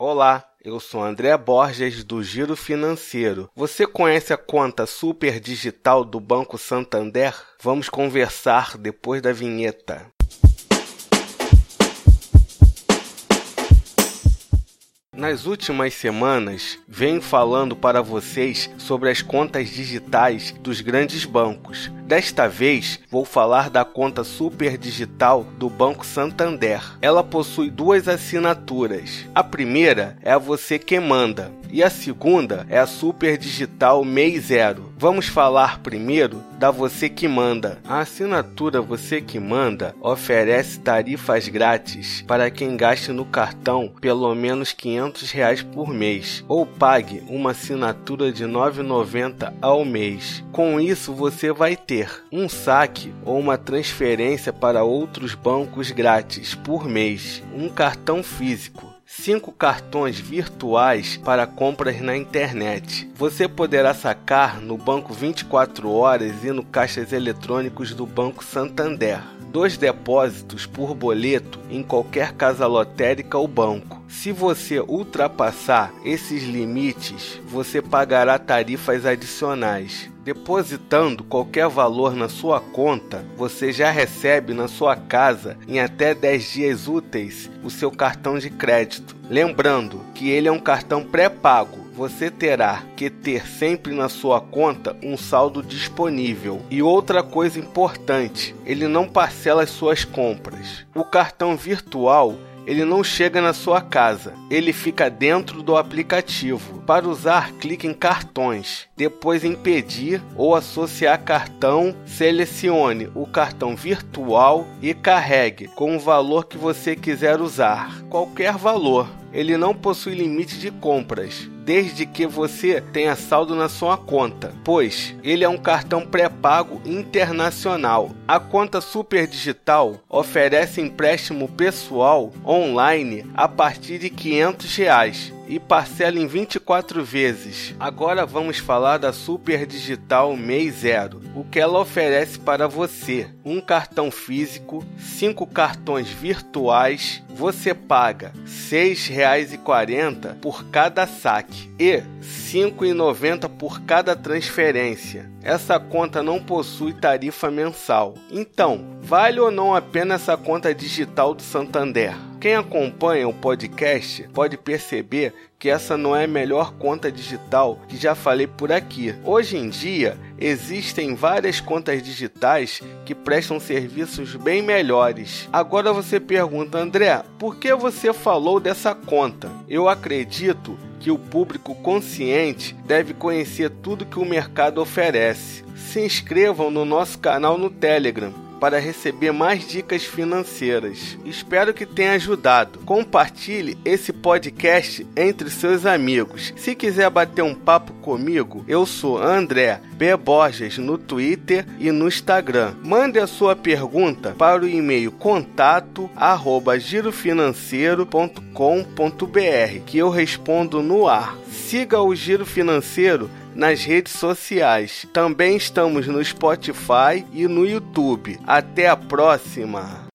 Olá, eu sou André Borges do Giro Financeiro. Você conhece a conta Super Digital do Banco Santander? Vamos conversar depois da vinheta. Nas últimas semanas, venho falando para vocês sobre as contas digitais dos grandes bancos. Desta vez, vou falar da conta Super Digital do Banco Santander. Ela possui duas assinaturas. A primeira é a Você que Manda e a segunda é a Super Digital MEI Zero. Vamos falar primeiro da Você que Manda. A assinatura Você que Manda oferece tarifas grátis para quem gaste no cartão pelo menos 500 reais por mês ou pague uma assinatura de R$ 9,90 ao mês. Com isso, você vai ter um saque ou uma transferência para outros bancos grátis por mês, um cartão físico cinco cartões virtuais para compras na internet. Você poderá sacar no banco 24 horas e no caixas eletrônicos do Banco Santander. Dois depósitos por boleto em qualquer casa lotérica ou banco. Se você ultrapassar esses limites, você pagará tarifas adicionais. Depositando qualquer valor na sua conta, você já recebe na sua casa em até 10 dias úteis o seu cartão de crédito. Lembrando que ele é um cartão pré-pago você terá que ter sempre na sua conta um saldo disponível. E outra coisa importante, ele não parcela as suas compras. O cartão virtual ele não chega na sua casa, ele fica dentro do aplicativo. Para usar, clique em cartões, depois em pedir ou associar cartão, selecione o cartão virtual e carregue com o valor que você quiser usar, qualquer valor. Ele não possui limite de compras, desde que você tenha saldo na sua conta, pois ele é um cartão pré-pago internacional. A conta Super Digital oferece empréstimo pessoal online a partir de 500 reais e parcela em 24 vezes. Agora vamos falar da Super Digital MEI Zero. O que ela oferece para você? Um cartão físico, cinco cartões virtuais. Você paga R$ 6,40 por cada saque e 5,90 por cada transferência. Essa conta não possui tarifa mensal. Então, vale ou não a pena essa conta digital do Santander? Quem acompanha o podcast pode perceber que essa não é a melhor conta digital que já falei por aqui. Hoje em dia, existem várias contas digitais que prestam serviços bem melhores. Agora você pergunta, André, por que você falou dessa conta? Eu acredito que o público consciente deve conhecer tudo que o mercado oferece. Se inscrevam no nosso canal no Telegram para receber mais dicas financeiras. Espero que tenha ajudado. Compartilhe esse podcast entre seus amigos. Se quiser bater um papo comigo, eu sou André B. Borges no Twitter e no Instagram. Mande a sua pergunta para o e-mail contato arroba girofinanceiro.com.br que eu respondo no ar. Siga o Giro Financeiro nas redes sociais. Também estamos no Spotify e no YouTube. Até a próxima!